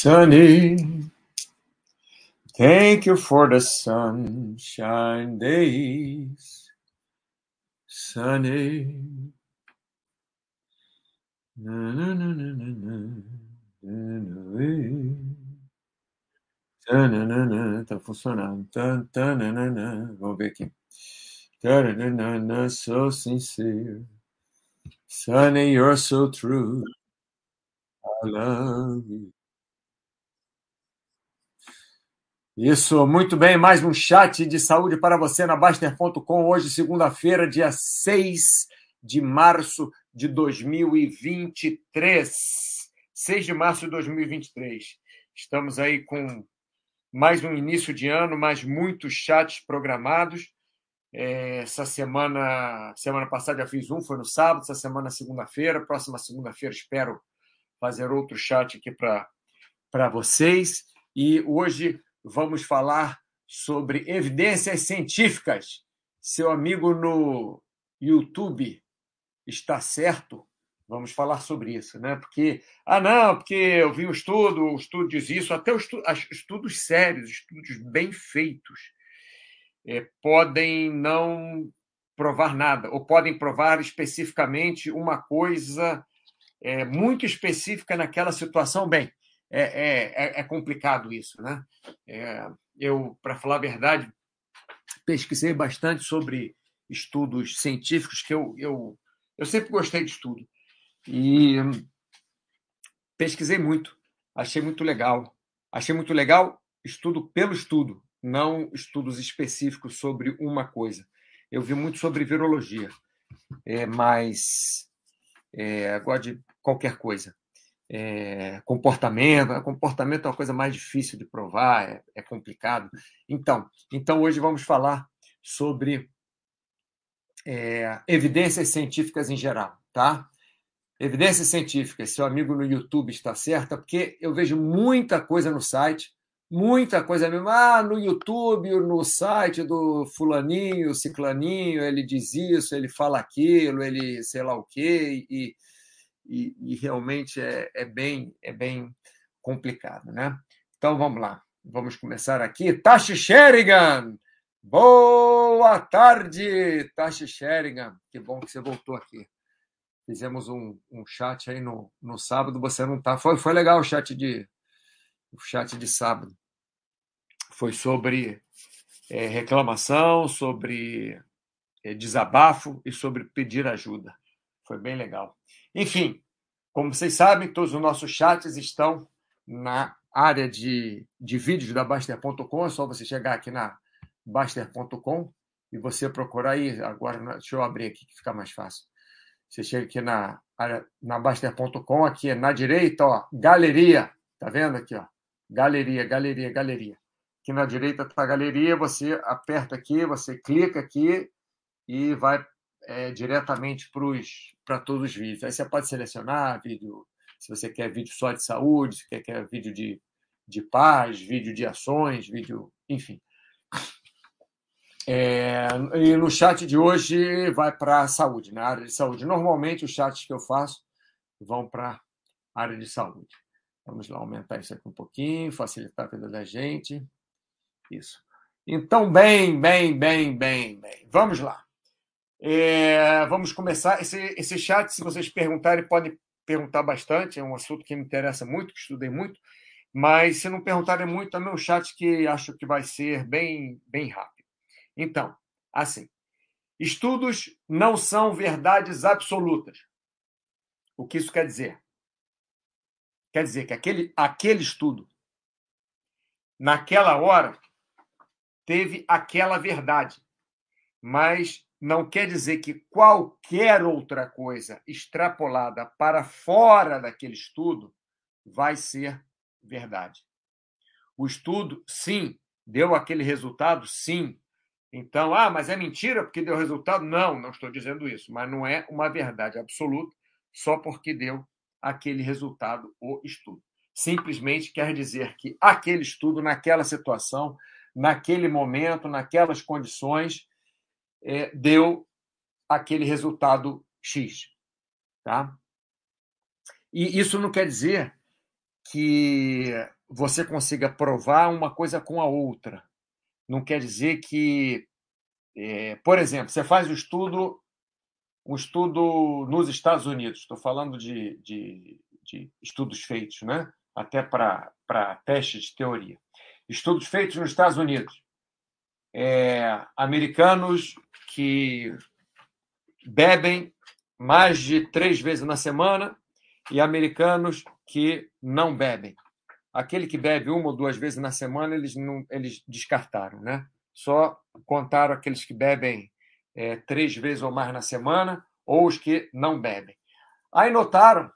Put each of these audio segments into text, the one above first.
sunny. Thank you for the sunshine days, sunny. Na, na, na, na, na, na, na, Tananana, tá funcionando. Tananana, vamos ver aqui. Tananana, so sincere. Sunny, you're so true. I love you. Isso, muito bem. Mais um chat de saúde para você na Baster.com. Hoje, segunda-feira, dia 6 de março de 2023. 6 de março de 2023. Estamos aí com mais um início de ano, mais muitos chats programados. É, essa semana, semana passada já fiz um, foi no sábado, essa semana segunda-feira. Próxima segunda-feira espero fazer outro chat aqui para vocês. E hoje vamos falar sobre evidências científicas. Seu amigo no YouTube está certo? Vamos falar sobre isso, né? Porque, ah, não, porque eu vi um estudo, o estudo diz isso, até os estudos sérios, estudos bem feitos, é, podem não provar nada, ou podem provar especificamente uma coisa é, muito específica naquela situação. Bem, é, é, é complicado isso, né? É, eu, para falar a verdade, pesquisei bastante sobre estudos científicos, que eu, eu, eu sempre gostei de estudo. E pesquisei muito, achei muito legal. Achei muito legal estudo pelo estudo, não estudos específicos sobre uma coisa. Eu vi muito sobre virologia, é, mas é, gosto de qualquer coisa é, comportamento. Comportamento é uma coisa mais difícil de provar, é, é, complicado. Então, então, hoje vamos falar sobre é, evidências científicas em geral, tá? Evidências científicas, seu amigo no YouTube está certo, porque eu vejo muita coisa no site, muita coisa mesmo. Ah, no YouTube, no site do fulaninho, ciclaninho, ele diz isso, ele fala aquilo, ele sei lá o quê, e, e, e realmente é, é, bem, é bem complicado. Né? Então vamos lá, vamos começar aqui. Tashi Sherigan! Boa tarde, Tashi Sherigan! Que bom que você voltou aqui. Fizemos um, um chat aí no, no sábado, você não tá. Foi, foi legal o chat de o chat de sábado. Foi sobre é, reclamação, sobre é, desabafo e sobre pedir ajuda. Foi bem legal. Enfim, como vocês sabem, todos os nossos chats estão na área de, de vídeos da Baster.com. É só você chegar aqui na Baster.com e você procurar aí. Agora, deixa eu abrir aqui que fica mais fácil. Você chega aqui na, área, na Baster.com, aqui na direita, ó, galeria. Tá vendo aqui, ó? Galeria, galeria, galeria. Aqui na direita está a galeria, você aperta aqui, você clica aqui e vai é, diretamente para todos os vídeos. Aí você pode selecionar vídeo, se você quer vídeo só de saúde, se quer, quer vídeo de, de paz, vídeo de ações, vídeo, enfim. É, e no chat de hoje vai para a saúde, na área de saúde. Normalmente os chats que eu faço vão para a área de saúde. Vamos lá aumentar isso aqui um pouquinho, facilitar a vida da gente. Isso. Então, bem, bem, bem, bem, bem. Vamos lá. É, vamos começar. Esse, esse chat, se vocês perguntarem, podem perguntar bastante. É um assunto que me interessa muito, que estudei muito. Mas se não perguntarem muito, também é um chat que acho que vai ser bem, bem rápido. Então, assim, estudos não são verdades absolutas. O que isso quer dizer? Quer dizer que aquele, aquele estudo, naquela hora, teve aquela verdade, mas não quer dizer que qualquer outra coisa extrapolada para fora daquele estudo vai ser verdade. O estudo, sim, deu aquele resultado, sim. Então, ah, mas é mentira porque deu resultado? Não, não estou dizendo isso, mas não é uma verdade absoluta só porque deu aquele resultado o estudo. Simplesmente quer dizer que aquele estudo, naquela situação, naquele momento, naquelas condições, é, deu aquele resultado X. Tá? E isso não quer dizer que você consiga provar uma coisa com a outra. Não quer dizer que, é, por exemplo, você faz o estudo, um estudo nos Estados Unidos. Estou falando de, de, de estudos feitos, né? Até para testes de teoria. Estudos feitos nos Estados Unidos. É, americanos que bebem mais de três vezes na semana e americanos que não bebem. Aquele que bebe uma ou duas vezes na semana, eles, não, eles descartaram, né? Só contaram aqueles que bebem é, três vezes ou mais na semana ou os que não bebem. Aí notaram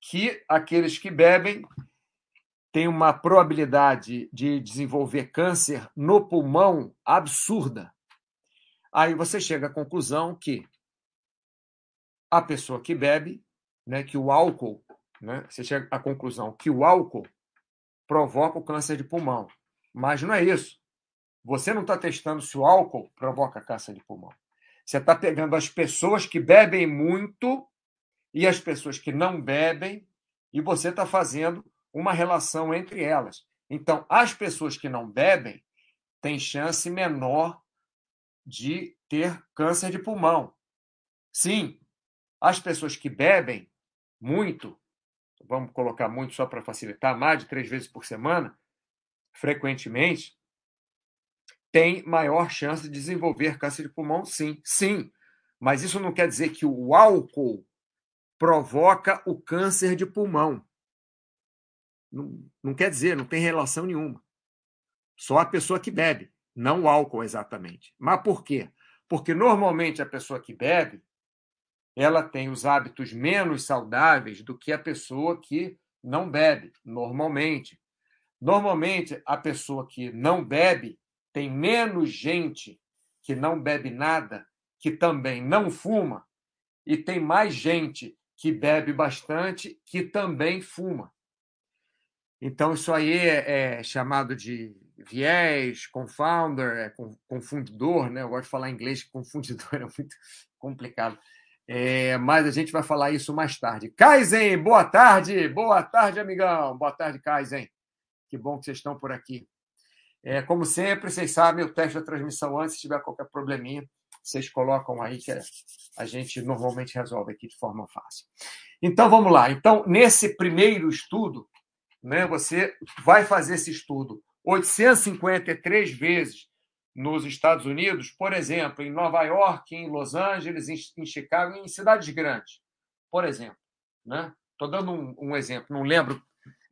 que aqueles que bebem têm uma probabilidade de desenvolver câncer no pulmão absurda. Aí você chega à conclusão que a pessoa que bebe, né, que o álcool, né, você chega à conclusão que o álcool provoca o câncer de pulmão. Mas não é isso. Você não está testando se o álcool provoca câncer de pulmão. Você está pegando as pessoas que bebem muito e as pessoas que não bebem, e você está fazendo uma relação entre elas. Então, as pessoas que não bebem têm chance menor de ter câncer de pulmão. Sim, as pessoas que bebem muito, vamos colocar muito só para facilitar, mais de três vezes por semana, frequentemente, têm maior chance de desenvolver câncer de pulmão, sim. Sim, mas isso não quer dizer que o álcool provoca o câncer de pulmão. Não, não quer dizer, não tem relação nenhuma. Só a pessoa que bebe não o álcool exatamente. Mas por quê? Porque normalmente a pessoa que bebe, ela tem os hábitos menos saudáveis do que a pessoa que não bebe, normalmente. Normalmente a pessoa que não bebe tem menos gente que não bebe nada, que também não fuma, e tem mais gente que bebe bastante, que também fuma. Então, isso aí é, é chamado de viés, confounder, é confundidor, né? Eu gosto de falar em inglês, confundidor é muito complicado. É, mas a gente vai falar isso mais tarde. Kaizen, boa tarde, boa tarde, amigão. Boa tarde, Kaizen. Que bom que vocês estão por aqui. É, como sempre, vocês sabem, o teste da transmissão antes, se tiver qualquer probleminha, vocês colocam aí que a gente normalmente resolve aqui de forma fácil. Então, vamos lá. Então, nesse primeiro estudo, né, você vai fazer esse estudo 853 vezes nos Estados Unidos, por exemplo, em Nova York, em Los Angeles, em Chicago, em cidades grandes, por exemplo. Estou né? dando um, um, exemplo, não lembro.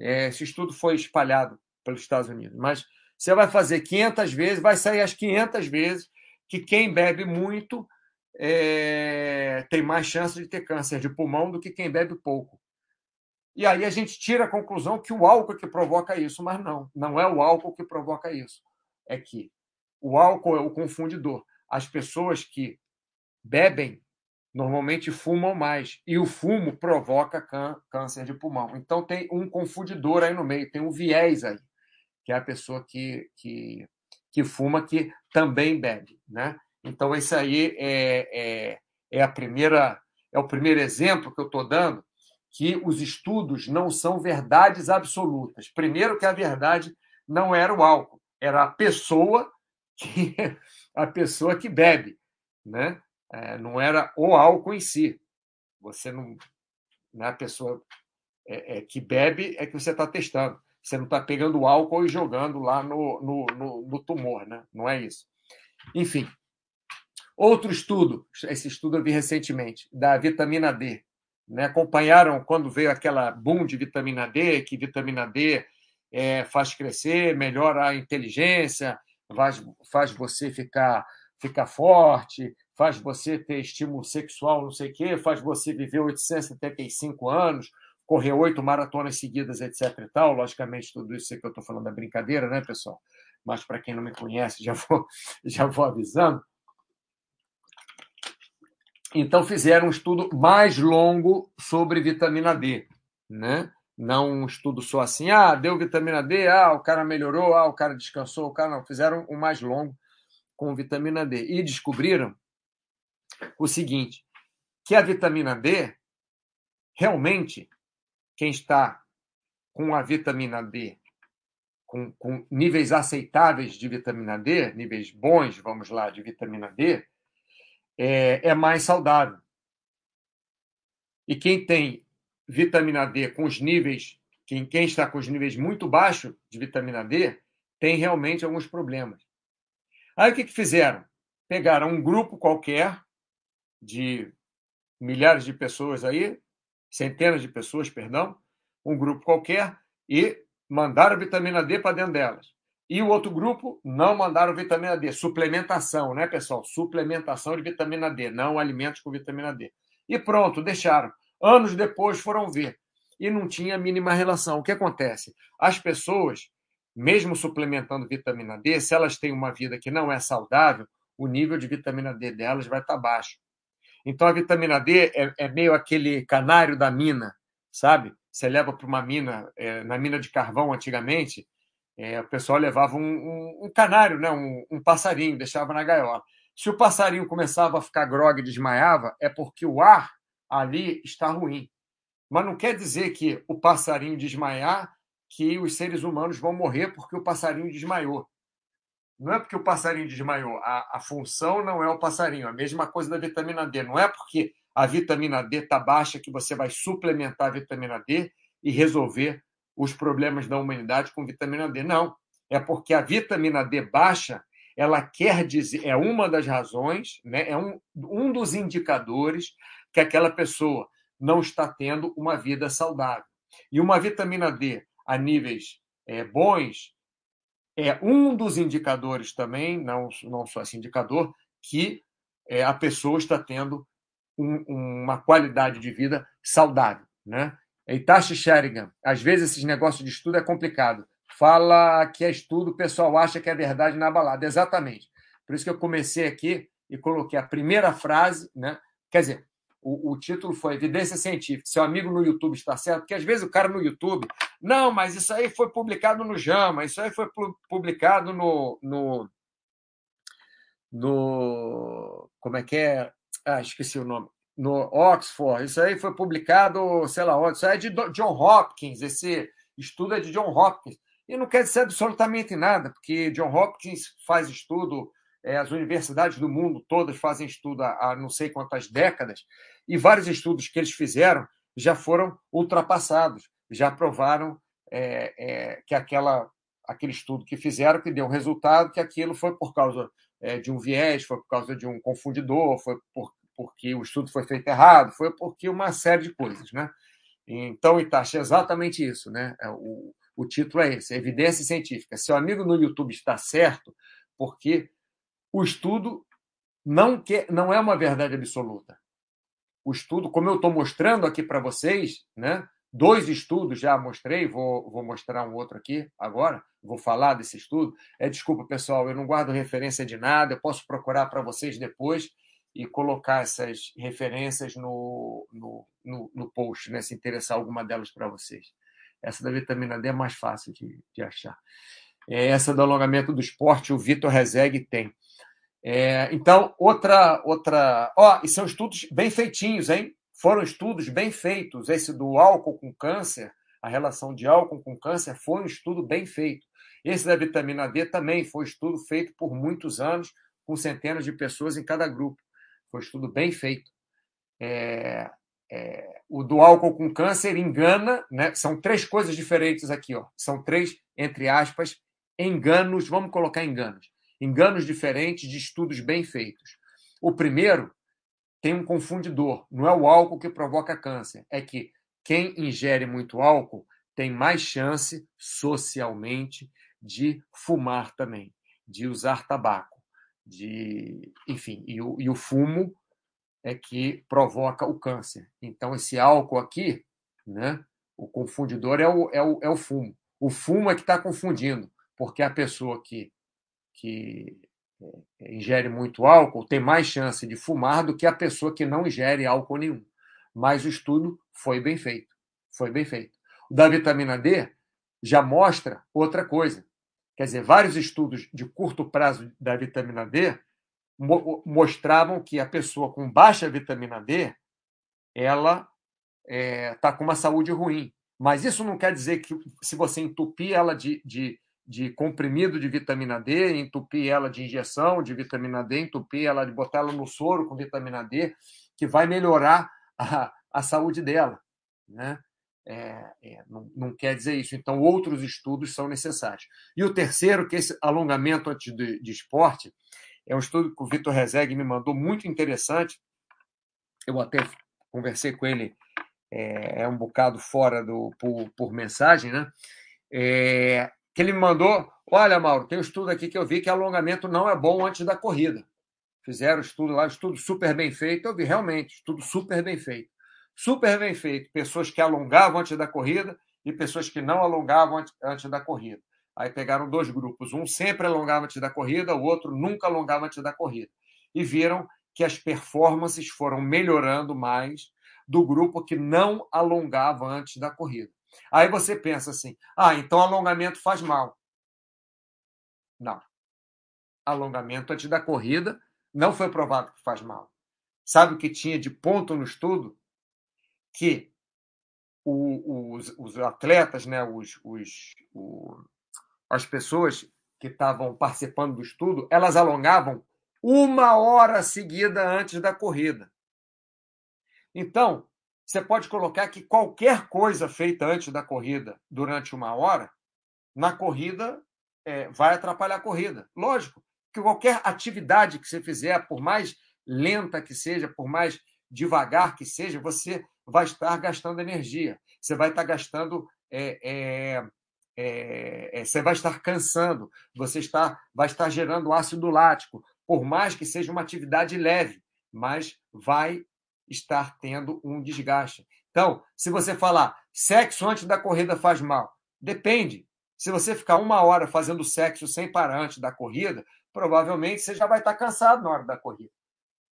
É, esse estudo foi espalhado pelos Estados Unidos, mas você vai fazer 500 vezes, vai sair as 500 vezes que quem bebe muito é, tem mais chance de ter câncer de pulmão do que quem bebe pouco. E aí a gente tira a conclusão que o álcool é que provoca isso, mas não, não é o álcool que provoca isso. É que o álcool é o confundidor. As pessoas que bebem normalmente fumam mais e o fumo provoca câncer de pulmão. Então tem um confundidor aí no meio, tem um viés aí, que é a pessoa que, que, que fuma que também bebe, né? Então esse aí é, é, é a primeira é o primeiro exemplo que eu estou dando que os estudos não são verdades absolutas. Primeiro que a verdade não era o álcool, era a pessoa que a pessoa que bebe, né? É, não era o álcool em si. Você não, não é a pessoa é, é, que bebe é que você está testando. Você não está pegando o álcool e jogando lá no, no, no, no tumor, né? Não é isso. Enfim, outro estudo, esse estudo eu vi recentemente, da vitamina D né? acompanharam quando veio aquela boom de vitamina D, que vitamina D é, faz crescer, melhora a inteligência, faz, faz você ficar, ficar forte, faz você ter estímulo sexual, não sei o quê, faz você viver 875 anos, correr oito maratonas seguidas, etc. e tal. Logicamente, tudo isso que eu estou falando é brincadeira, né, pessoal? Mas para quem não me conhece, já vou, já vou avisando. Então fizeram um estudo mais longo sobre vitamina D, né? Não um estudo só assim, ah, deu vitamina D, ah, o cara melhorou, ah, o cara descansou, o cara não. Fizeram um mais longo com vitamina D e descobriram o seguinte, que a vitamina D realmente quem está com a vitamina D, com, com níveis aceitáveis de vitamina D, níveis bons, vamos lá, de vitamina D, é, é mais saudável. E quem tem vitamina D com os níveis, quem, quem está com os níveis muito baixos de vitamina D, tem realmente alguns problemas. Aí o que, que fizeram? Pegaram um grupo qualquer de milhares de pessoas aí, centenas de pessoas, perdão, um grupo qualquer, e mandaram vitamina D para dentro delas. E o outro grupo não mandaram vitamina D, suplementação, né, pessoal? Suplementação de vitamina D, não alimentos com vitamina D. E pronto, deixaram. Anos depois foram ver. E não tinha a mínima relação. O que acontece? As pessoas, mesmo suplementando vitamina D, se elas têm uma vida que não é saudável, o nível de vitamina D delas vai estar baixo. Então a vitamina D é, é meio aquele canário da mina, sabe? Você leva para uma mina, é, na mina de carvão antigamente, é, o pessoal levava um, um, um canário, né? Um, um, passarinho, deixava na gaiola. Se o passarinho começava a ficar grogue e desmaiava, é porque o ar ali está ruim. Mas não quer dizer que o passarinho desmaiar, que os seres humanos vão morrer porque o passarinho desmaiou. Não é porque o passarinho desmaiou. A, a função não é o passarinho. A mesma coisa da vitamina D. Não é porque a vitamina D está baixa que você vai suplementar a vitamina D e resolver os problemas da humanidade com vitamina D. Não. É porque a vitamina D baixa, ela quer dizer, é uma das razões, né, é um, um dos indicadores que aquela pessoa não está tendo uma vida saudável. E uma vitamina D a níveis é, bons é um dos indicadores também, não, não só esse indicador, que é, a pessoa está tendo um, uma qualidade de vida saudável. Né? Itachi Sherigan, às vezes esses negócios de estudo é complicado. Fala que é estudo, o pessoal acha que é verdade na balada. Exatamente. Por isso que eu comecei aqui e coloquei a primeira frase, né? Quer dizer, o, o, título foi Evidência Científica. Seu amigo no YouTube está certo? Porque às vezes o cara no YouTube. Não, mas isso aí foi publicado no JAMA, isso aí foi publicado no. no, no como é que é? Ah, esqueci o nome. No Oxford. Isso aí foi publicado, sei lá onde. Isso aí é de John Hopkins. Esse estudo é de John Hopkins. E não quer dizer absolutamente nada, porque John Hopkins faz estudo é, as universidades do mundo todas fazem estudo há, não sei quantas décadas, e vários estudos que eles fizeram já foram ultrapassados, já provaram é, é, que aquela, aquele estudo que fizeram, que deu um resultado, que aquilo foi por causa é, de um viés, foi por causa de um confundidor, foi por, porque o estudo foi feito errado, foi porque uma série de coisas. Né? Então, Itachi, é exatamente isso. Né? É, o, o título é esse, Evidência Científica. Seu amigo no YouTube está certo, porque o estudo não, quer, não é uma verdade absoluta. O estudo, como eu estou mostrando aqui para vocês, né? dois estudos já mostrei, vou, vou mostrar um outro aqui agora, vou falar desse estudo. É Desculpa, pessoal, eu não guardo referência de nada, eu posso procurar para vocês depois e colocar essas referências no, no, no, no post, né? se interessar alguma delas para vocês. Essa da vitamina D é mais fácil de, de achar. É essa do alongamento do esporte, o Vitor Rezegue tem. É, então, outra. outra ó, e são estudos bem feitinhos, hein? Foram estudos bem feitos. Esse do álcool com câncer, a relação de álcool com câncer, foi um estudo bem feito. Esse da vitamina D também foi um estudo feito por muitos anos, com centenas de pessoas em cada grupo. Foi um estudo bem feito. É, é, o do álcool com câncer engana, né? São três coisas diferentes aqui, ó. São três, entre aspas, enganos, vamos colocar enganos enganos diferentes de estudos bem feitos. O primeiro tem um confundidor, não é o álcool que provoca câncer, é que quem ingere muito álcool tem mais chance socialmente de fumar também, de usar tabaco, de, enfim, e o, e o fumo é que provoca o câncer. Então esse álcool aqui, né, o confundidor é o, é o, é o fumo. O fumo é que está confundindo, porque a pessoa que que é, ingere muito álcool tem mais chance de fumar do que a pessoa que não ingere álcool nenhum. Mas o estudo foi bem feito. Foi bem feito. O da vitamina D já mostra outra coisa. Quer dizer, vários estudos de curto prazo da vitamina D mostravam que a pessoa com baixa vitamina D ela está é, com uma saúde ruim. Mas isso não quer dizer que se você entupir ela de, de, de comprimido de vitamina D, entupir ela de injeção de vitamina D, entupir ela de botar ela no soro com vitamina D, que vai melhorar a, a saúde dela. Né? É, é, não, não, quer dizer isso. Então, outros estudos são necessários. E o terceiro, que é esse alongamento antes de, de esporte, é um estudo que o Vitor Rezeg me mandou, muito interessante. Eu até conversei com ele é, é um bocado fora do por, por mensagem, né? É, que ele me mandou: olha, Mauro, tem um estudo aqui que eu vi que alongamento não é bom antes da corrida. Fizeram estudo lá, estudo super bem feito. Eu vi realmente, estudo super bem feito. Super bem feito. Pessoas que alongavam antes da corrida e pessoas que não alongavam antes, da corrida. Aí pegaram dois grupos. Um sempre alongava antes da corrida, o outro nunca alongava antes da corrida. E viram que as performances foram melhorando mais do grupo que não alongava antes da corrida. Aí você pensa assim: ah, então alongamento faz mal. Não. Alongamento antes da corrida não foi provado que faz mal. Sabe o que tinha de ponto no estudo? Que o, os, os, atletas, né, os, os, o, as pessoas que estavam participando do estudo, elas alongavam uma hora seguida antes da corrida. Então, você pode colocar que qualquer coisa feita antes da corrida, durante uma hora, na corrida, é, vai atrapalhar a corrida. Lógico que qualquer atividade que você fizer, por mais lenta que seja, por mais devagar que seja, você vai estar gastando energia. Você vai estar gastando. É, é, é, é você vai estar cansando, você está, vai estar gerando ácido lático, por mais que seja uma atividade leve, mas vai estar tendo um desgaste. Então, se você falar sexo antes da corrida faz mal, depende. Se você ficar uma hora fazendo sexo sem parar antes da corrida, provavelmente você já vai estar cansado na hora da corrida.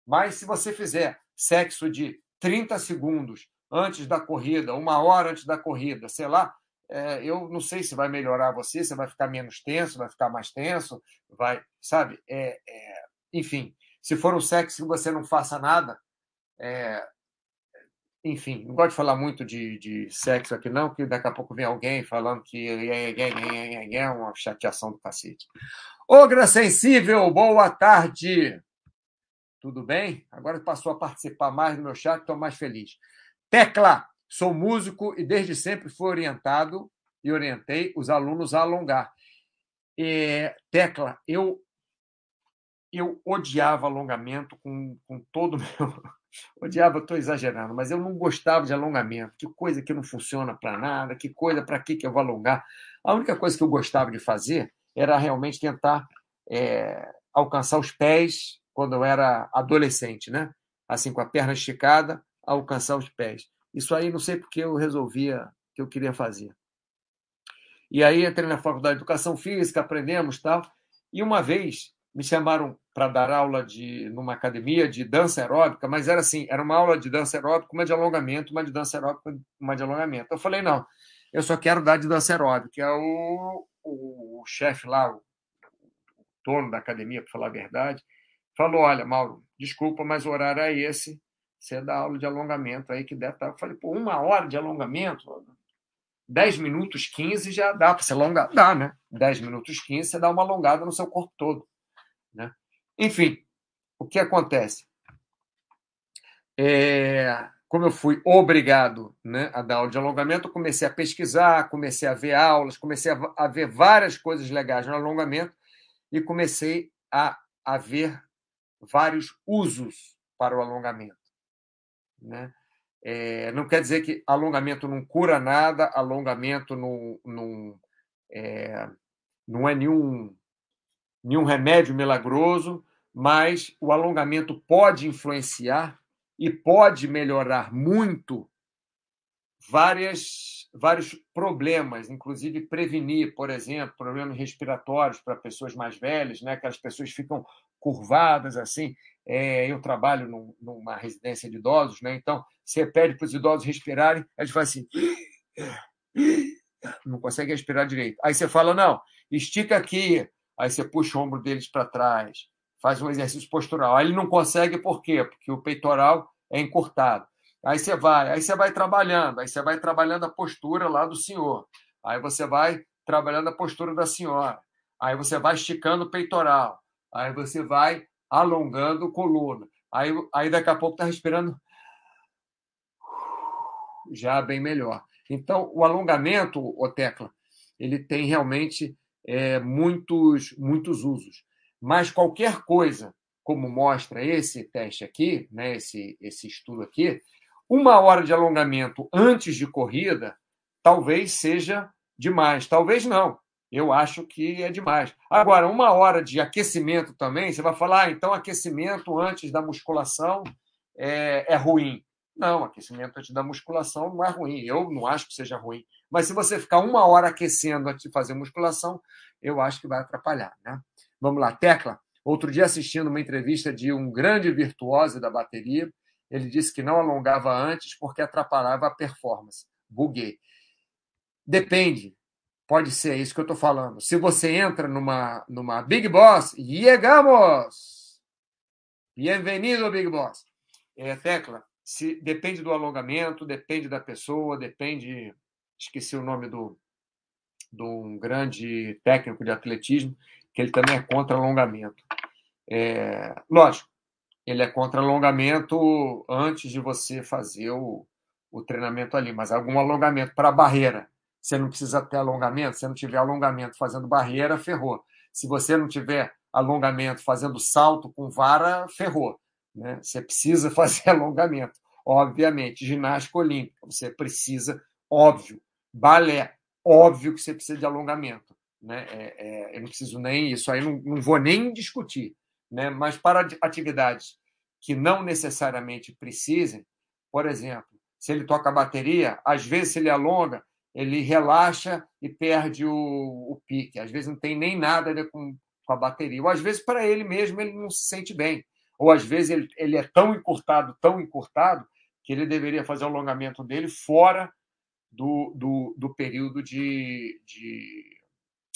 Mas se você fizer sexo de 30 segundos antes da corrida, uma hora antes da corrida, sei lá, é, eu não sei se vai melhorar você, você vai ficar menos tenso, vai ficar mais tenso, vai, sabe? É, é, enfim, se for um sexo que você não faça nada, é, enfim, não gosto de falar muito de, de sexo aqui, não, que daqui a pouco vem alguém falando que é uma chateação do cacete. Ogra Sensível, boa tarde. Tudo bem? Agora passou a participar mais do meu chat, estou mais feliz. Tecla, sou músico e desde sempre fui orientado e orientei os alunos a alongar. É, Tecla, eu eu odiava alongamento com, com todo o meu Odiava, estou exagerando, mas eu não gostava de alongamento. Que coisa que não funciona para nada, que coisa, para que, que eu vou alongar? A única coisa que eu gostava de fazer era realmente tentar é, alcançar os pés quando eu era adolescente, né? Assim, com a perna esticada, alcançar os pés. Isso aí não sei porque eu resolvia que eu queria fazer. E aí entrei na faculdade de educação física, aprendemos tal. E uma vez me chamaram para dar aula de numa academia de dança aeróbica, mas era assim, era uma aula de dança aeróbica, uma de alongamento, uma de dança aeróbica, uma de alongamento. Eu falei, não, eu só quero dar de dança aeróbica. É o, o, o chefe lá, o, dono da academia, para falar a verdade, falou, olha, Mauro, desculpa, mas o horário é esse, você dá aula de alongamento aí que deve estar. Eu falei, pô, uma hora de alongamento? 10 minutos, 15 já dá para você alongar. Dá, né? 10 minutos, 15, você dá uma alongada no seu corpo todo. Né? Enfim, o que acontece? É, como eu fui obrigado né, a dar aula de alongamento, eu comecei a pesquisar, comecei a ver aulas, comecei a, a ver várias coisas legais no alongamento e comecei a, a ver vários usos para o alongamento. Né? É, não quer dizer que alongamento não cura nada, alongamento não, não, é, não é nenhum nenhum remédio milagroso, mas o alongamento pode influenciar e pode melhorar muito várias, vários problemas, inclusive prevenir, por exemplo, problemas respiratórios para pessoas mais velhas, né? que as pessoas ficam curvadas assim. É, eu trabalho num, numa residência de idosos, né? então você pede para os idosos respirarem, eles fazem assim, não consegue respirar direito. Aí você fala, não, estica aqui, aí você puxa o ombro deles para trás, faz um exercício postural. Aí ele não consegue por quê? Porque o peitoral é encurtado. Aí você vai, aí você vai trabalhando, aí você vai trabalhando a postura lá do senhor. Aí você vai trabalhando a postura da senhora. Aí você vai esticando o peitoral. Aí você vai alongando a coluna. Aí, aí daqui a pouco está respirando já bem melhor. Então, o alongamento, o Tecla, ele tem realmente é, muitos, muitos usos. Mas qualquer coisa, como mostra esse teste aqui, né, esse, esse estudo aqui, uma hora de alongamento antes de corrida talvez seja demais. Talvez não. Eu acho que é demais. Agora, uma hora de aquecimento também, você vai falar, ah, então aquecimento antes da musculação é, é ruim. Não, aquecimento antes da musculação não é ruim. Eu não acho que seja ruim. Mas se você ficar uma hora aquecendo antes de fazer musculação, eu acho que vai atrapalhar. Né? Vamos lá, Tecla. Outro dia, assistindo uma entrevista de um grande virtuoso da bateria, ele disse que não alongava antes porque atrapalhava a performance. Buguei. Depende. Pode ser, isso que eu estou falando. Se você entra numa, numa Big Boss, llegamos! Bem-vindo, Big Boss. É, tecla, se, depende do alongamento, depende da pessoa, depende. Esqueci o nome do, de um grande técnico de atletismo, que ele também é contra alongamento. É, lógico, ele é contra alongamento antes de você fazer o, o treinamento ali, mas algum alongamento para a barreira. Você não precisa ter alongamento, se não tiver alongamento fazendo barreira, ferrou. Se você não tiver alongamento fazendo salto com vara, ferrou. Né? Você precisa fazer alongamento, obviamente. Ginástica olímpica, você precisa, óbvio. Balé, óbvio que você precisa de alongamento. Né? É, é, eu não preciso nem isso, aí não, não vou nem discutir. Né? Mas para atividades que não necessariamente precisem, por exemplo, se ele toca bateria, às vezes se ele alonga, ele relaxa e perde o, o pique. Às vezes não tem nem nada a ver com, com a bateria. Ou às vezes para ele mesmo ele não se sente bem. Ou às vezes ele, ele é tão encurtado, tão encurtado, que ele deveria fazer o alongamento dele fora do, do, do período de, de,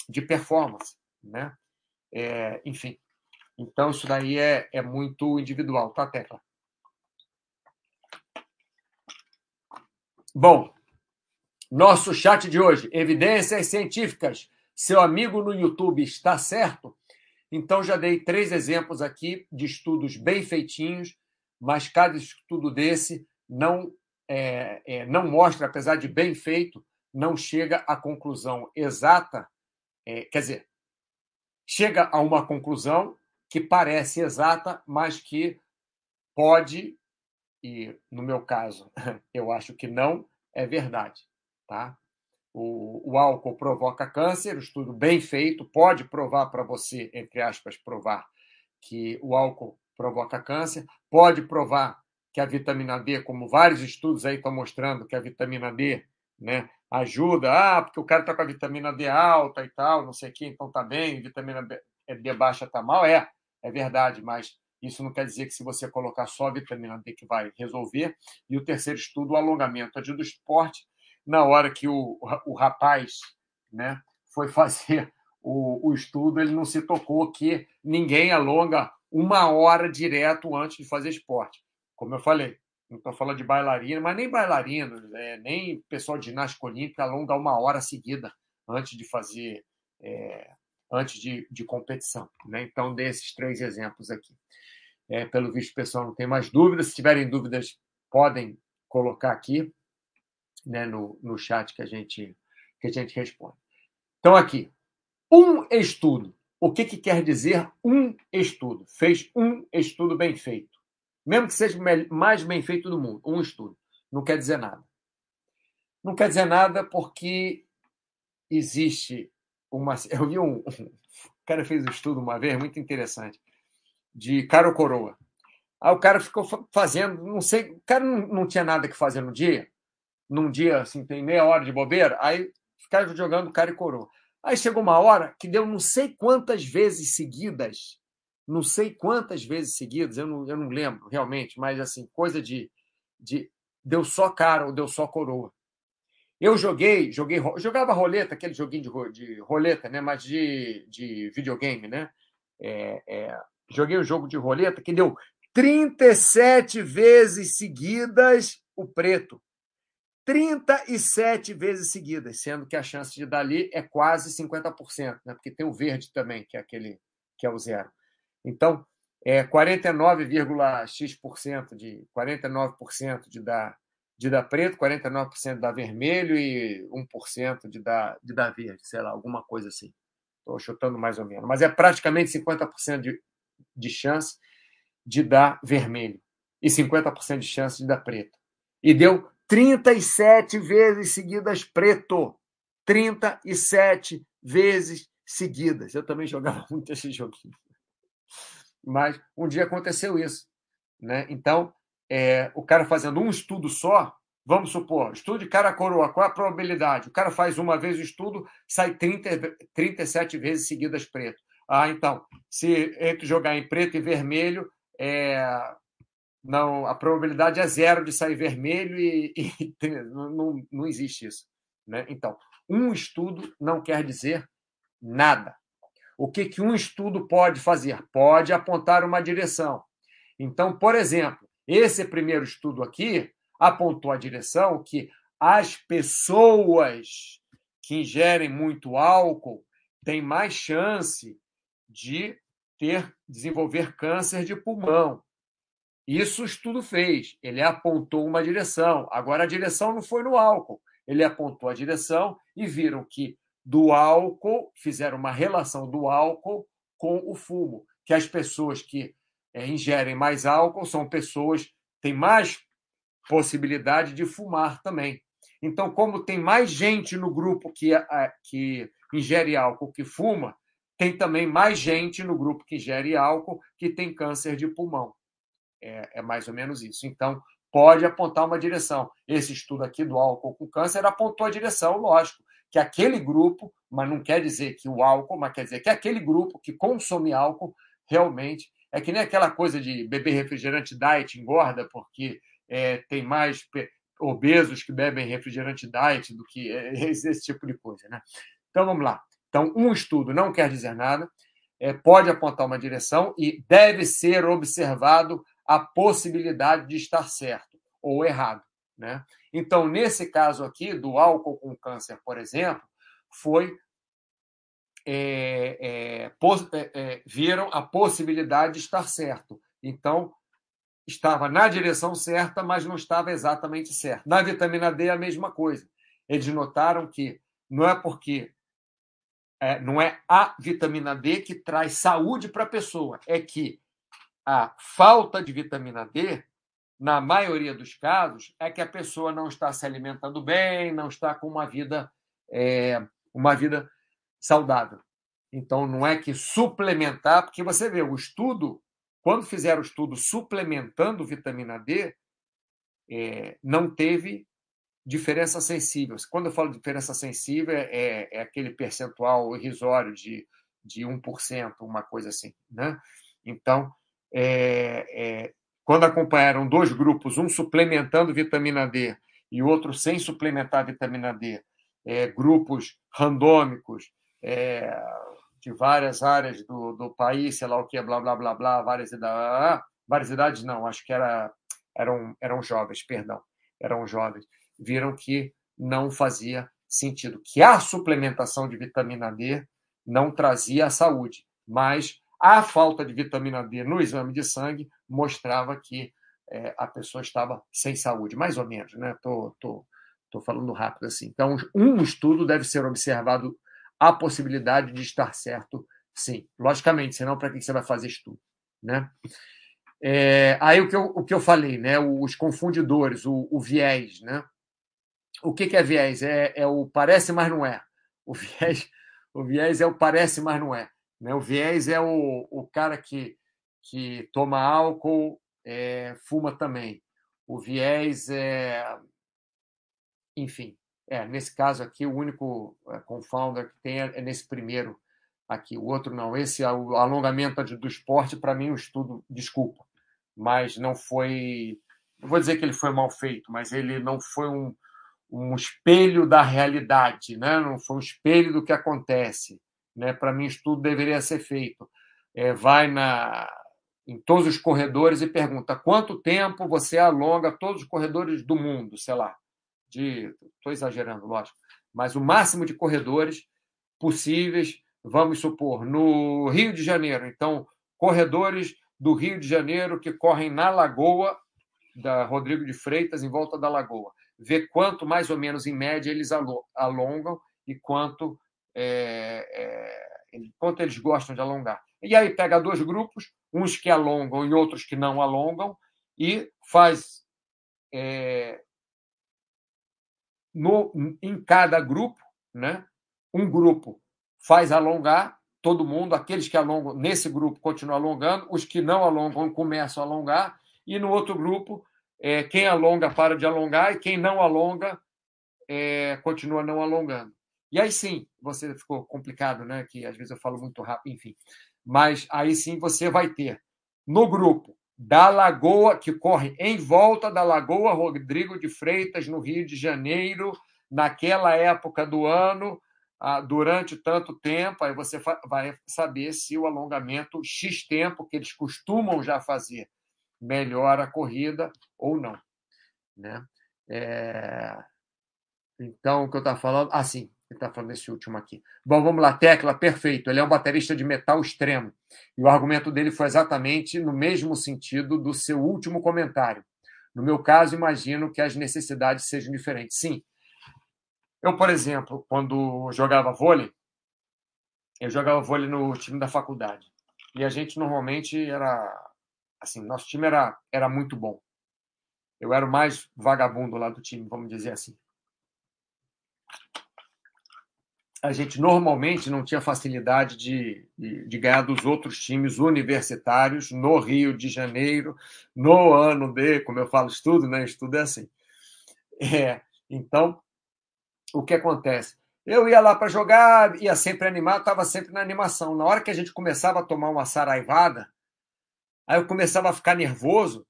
de performance. Né? É, enfim. Então, isso daí é, é muito individual, tá, Tecla? Bom, nosso chat de hoje, evidências científicas. Seu amigo no YouTube está certo? Então, já dei três exemplos aqui de estudos bem feitinhos, mas cada estudo desse não, é, é, não mostra, apesar de bem feito, não chega à conclusão exata. É, quer dizer, chega a uma conclusão que parece exata, mas que pode, e no meu caso, eu acho que não, é verdade. Tá? O, o álcool provoca câncer, estudo bem feito pode provar para você, entre aspas, provar que o álcool provoca câncer, pode provar que a vitamina D, como vários estudos aí estão mostrando que a vitamina D né, ajuda, ah, porque o cara está com a vitamina D alta e tal, não sei o quê, então está bem, vitamina D baixa está mal, é, é verdade, mas isso não quer dizer que se você colocar só a vitamina D que vai resolver. E o terceiro estudo, o alongamento ajuda o esporte. Na hora que o, o rapaz né, foi fazer o, o estudo, ele não se tocou que ninguém alonga uma hora direto antes de fazer esporte. Como eu falei, não estou falando de bailarina, mas nem bailarinos, é, nem pessoal de ginástica olímpica alonga uma hora seguida antes de fazer é, antes de, de competição. Né? Então, desses três exemplos aqui. É, pelo visto, o pessoal não tem mais dúvidas. Se tiverem dúvidas, podem colocar aqui né, no, no chat que a, gente, que a gente responde. Então, aqui, um estudo. O que, que quer dizer um estudo? Fez um estudo bem feito. Mesmo que seja o mais bem feito do mundo, um estudo. Não quer dizer nada. Não quer dizer nada porque existe uma. Eu vi um. O cara fez um estudo uma vez, muito interessante, de cara ou coroa. Aí o cara ficou fazendo, não sei, o cara não, não tinha nada que fazer no dia, num dia assim, tem meia hora de bobeira, aí ficava jogando cara e coroa. Aí chegou uma hora que deu não sei quantas vezes seguidas, não sei quantas vezes seguidas, eu não, eu não lembro realmente, mas assim, coisa de, de deu só cara ou deu só coroa. Eu joguei, joguei, jogava roleta, aquele joguinho de, de roleta, né? Mas de, de videogame, né? É, é, joguei um jogo de roleta que deu 37 vezes seguidas o preto 37 vezes seguidas, sendo que a chance de dar ali é quase 50%, né? porque tem o verde também, que é aquele que é o zero. Então, é 49,x% de 49% de dar de dar preto, 49% de dar vermelho e 1% de dar de dar verde, sei lá, alguma coisa assim. Estou chutando mais ou menos, mas é praticamente 50% de, de chance de dar vermelho e 50% de chance de dar preto. E deu 37 vezes seguidas preto. 37 vezes seguidas. Eu também jogava muito esse joguinho. Mas um dia aconteceu isso. Né? Então, é, o cara fazendo um estudo só, vamos supor, estudo de cara coroa, qual a probabilidade? O cara faz uma vez o estudo, sai 30, 37 vezes seguidas preto. Ah, então, se entre jogar em preto e vermelho, é, não, a probabilidade é zero de sair vermelho e, e não, não existe isso. Né? Então, um estudo não quer dizer nada. O que, que um estudo pode fazer? Pode apontar uma direção. Então, por exemplo, esse primeiro estudo aqui apontou a direção que as pessoas que ingerem muito álcool têm mais chance de ter desenvolver câncer de pulmão. Isso o estudo fez. Ele apontou uma direção. Agora, a direção não foi no álcool. Ele apontou a direção e viram que do álcool, fizeram uma relação do álcool com o fumo. Que as pessoas que é, ingerem mais álcool são pessoas que têm mais possibilidade de fumar também. Então, como tem mais gente no grupo que, que ingere álcool que fuma, tem também mais gente no grupo que ingere álcool que tem câncer de pulmão. É, é mais ou menos isso. Então, pode apontar uma direção. Esse estudo aqui do álcool com câncer apontou a direção, lógico, que aquele grupo, mas não quer dizer que o álcool, mas quer dizer que aquele grupo que consome álcool realmente é que nem aquela coisa de beber refrigerante diet engorda, porque é, tem mais obesos que bebem refrigerante diet do que é, esse tipo de coisa. Né? Então vamos lá. Então, um estudo não quer dizer nada, é, pode apontar uma direção e deve ser observado a possibilidade de estar certo ou errado. Né? Então, nesse caso aqui, do álcool com câncer, por exemplo, foi. É, é, é, é, viram a possibilidade de estar certo. Então, estava na direção certa, mas não estava exatamente certo. Na vitamina D, a mesma coisa. Eles notaram que não é porque é, não é a vitamina D que traz saúde para a pessoa, é que a falta de vitamina D, na maioria dos casos, é que a pessoa não está se alimentando bem, não está com uma vida, é, uma vida saudável. Então, não é que suplementar, porque você vê, o estudo, quando fizeram o estudo suplementando vitamina D, é, não teve diferença sensível. Quando eu falo diferença sensível, é, é aquele percentual irrisório de, de 1%, uma coisa assim. Né? Então, é, é, quando acompanharam dois grupos, um suplementando vitamina D e outro sem suplementar vitamina D, é, grupos randômicos é, de várias áreas do, do país, sei lá o que, blá, blá, blá, blá, várias idades, várias idades não, acho que era, eram, eram jovens, perdão, eram jovens, viram que não fazia sentido, que a suplementação de vitamina D não trazia a saúde, mas a falta de vitamina D no exame de sangue mostrava que é, a pessoa estava sem saúde, mais ou menos, né? Estou tô, tô, tô falando rápido assim. Então, um estudo deve ser observado a possibilidade de estar certo, sim. Logicamente, senão para que você vai fazer estudo, né? É, aí o que, eu, o que eu falei, né? Os confundidores, o, o viés, né? O que, que é viés? É, é o parece, mas não é. O viés, o viés é o parece, mas não é. Né? O viés é o, o cara que, que toma álcool, é, fuma também. O viés é. Enfim, é, nesse caso aqui, o único é, confounder que tem é, é nesse primeiro aqui. O outro não. Esse é o alongamento do esporte, para mim, o estudo, desculpa, mas não foi. Não vou dizer que ele foi mal feito, mas ele não foi um, um espelho da realidade, né? não foi um espelho do que acontece. Né? Para mim, isso tudo deveria ser feito. É, vai na, em todos os corredores e pergunta quanto tempo você alonga todos os corredores do mundo, sei lá, estou exagerando, lógico, mas o máximo de corredores possíveis, vamos supor, no Rio de Janeiro. Então, corredores do Rio de Janeiro que correm na Lagoa da Rodrigo de Freitas, em volta da Lagoa. Ver quanto, mais ou menos, em média, eles alongam e quanto, é, é, quanto eles gostam de alongar. E aí pega dois grupos, uns que alongam e outros que não alongam, e faz é, no, em cada grupo, né? um grupo faz alongar todo mundo, aqueles que alongam nesse grupo continuam alongando, os que não alongam começam a alongar, e no outro grupo, é, quem alonga para de alongar e quem não alonga é, continua não alongando. E aí sim, você ficou complicado, né? Que às vezes eu falo muito rápido, enfim. Mas aí sim você vai ter no grupo da Lagoa, que corre em volta da Lagoa Rodrigo de Freitas, no Rio de Janeiro, naquela época do ano, ah, durante tanto tempo, aí você vai saber se o alongamento X tempo, que eles costumam já fazer, melhora a corrida ou não. Né? É... Então, o que eu estava falando. Ah, sim, ele está falando desse último aqui. Bom, vamos lá, Tecla, perfeito. Ele é um baterista de metal extremo. E o argumento dele foi exatamente no mesmo sentido do seu último comentário. No meu caso, imagino que as necessidades sejam diferentes. Sim, eu, por exemplo, quando jogava vôlei, eu jogava vôlei no time da faculdade. E a gente normalmente era. Assim, nosso time era, era muito bom. Eu era o mais vagabundo lá do time, vamos dizer assim. A gente normalmente não tinha facilidade de, de, ganhar dos outros times universitários no Rio de Janeiro, no ano de, como eu falo, estudo, né? Estudo é assim. É, então, o que acontece? Eu ia lá para jogar, ia sempre animado, estava sempre na animação. Na hora que a gente começava a tomar uma saraivada, aí eu começava a ficar nervoso,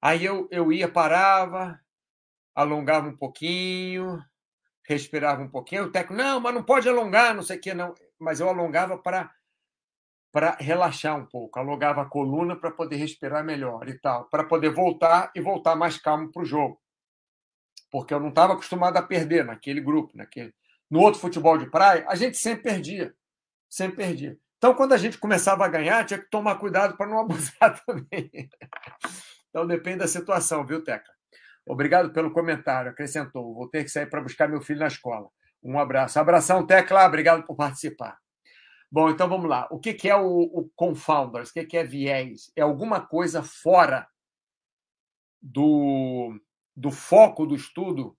aí eu, eu ia, parava, alongava um pouquinho, respirava um pouquinho. O técnico, não, mas não pode alongar, não sei o que, não. Mas eu alongava para para relaxar um pouco, alongava a coluna para poder respirar melhor e tal, para poder voltar e voltar mais calmo para o jogo porque eu não estava acostumado a perder naquele grupo, naquele. No outro futebol de praia, a gente sempre perdia, sempre perdia. Então, quando a gente começava a ganhar, tinha que tomar cuidado para não abusar também. Então, depende da situação, viu, Teca? Obrigado pelo comentário. Acrescentou. Vou ter que sair para buscar meu filho na escola. Um abraço. Abração, Tecla. Obrigado por participar. Bom, então vamos lá. O que é o, confounders? O que é viés? É alguma coisa fora do, do foco do estudo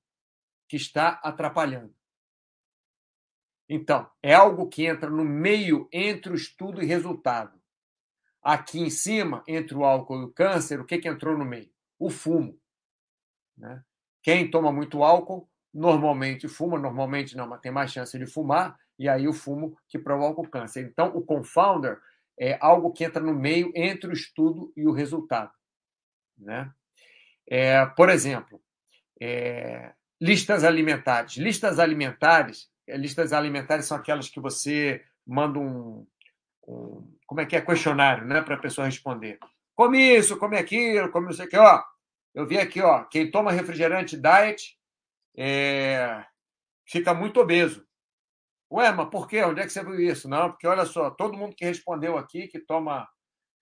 que está atrapalhando. Então, é algo que entra no meio entre o estudo e resultado. Aqui em cima, entre o álcool e o câncer, o que, que entrou no meio? O fumo. Né? Quem toma muito álcool normalmente fuma, normalmente não, mas tem mais chance de fumar, e aí o fumo que provoca o câncer. Então, o confounder é algo que entra no meio entre o estudo e o resultado. Né? É, por exemplo, é, listas alimentares. Listas alimentares, é, listas alimentares são aquelas que você manda um, um como é que é questionário, né, para a pessoa responder. Come isso, come aquilo, come não sei o que, ó. Eu vi aqui, ó, quem toma refrigerante diet é, fica muito obeso. Ué, mas por quê? Onde é que você viu isso? Não, porque olha só, todo mundo que respondeu aqui que toma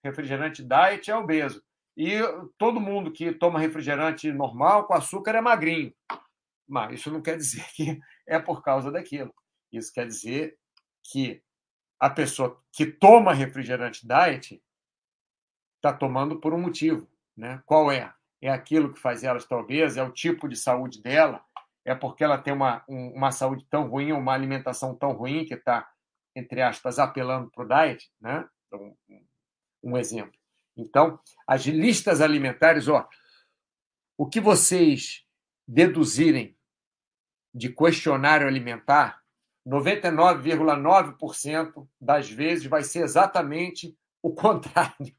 refrigerante diet é obeso. E todo mundo que toma refrigerante normal com açúcar é magrinho. Mas isso não quer dizer que é por causa daquilo. Isso quer dizer que a pessoa que toma refrigerante diet está tomando por um motivo. Né? Qual é? É aquilo que faz ela estar obesa? É o tipo de saúde dela? É porque ela tem uma, uma saúde tão ruim, uma alimentação tão ruim que está, entre aspas, apelando para o diet? Né? Então, um exemplo. Então, as listas alimentares, ó, o que vocês deduzirem de questionário alimentar, 99,9% das vezes vai ser exatamente o contrário.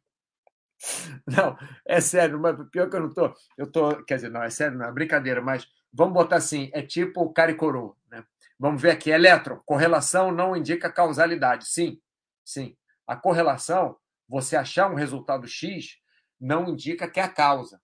Não, é sério, mas pior que eu não tô, eu tô, quer dizer, não, é sério, não é brincadeira, mas vamos botar assim, é tipo cara coroa, né? Vamos ver aqui, elétron, correlação não indica causalidade. Sim, sim. A correlação você achar um resultado X não indica que é a causa,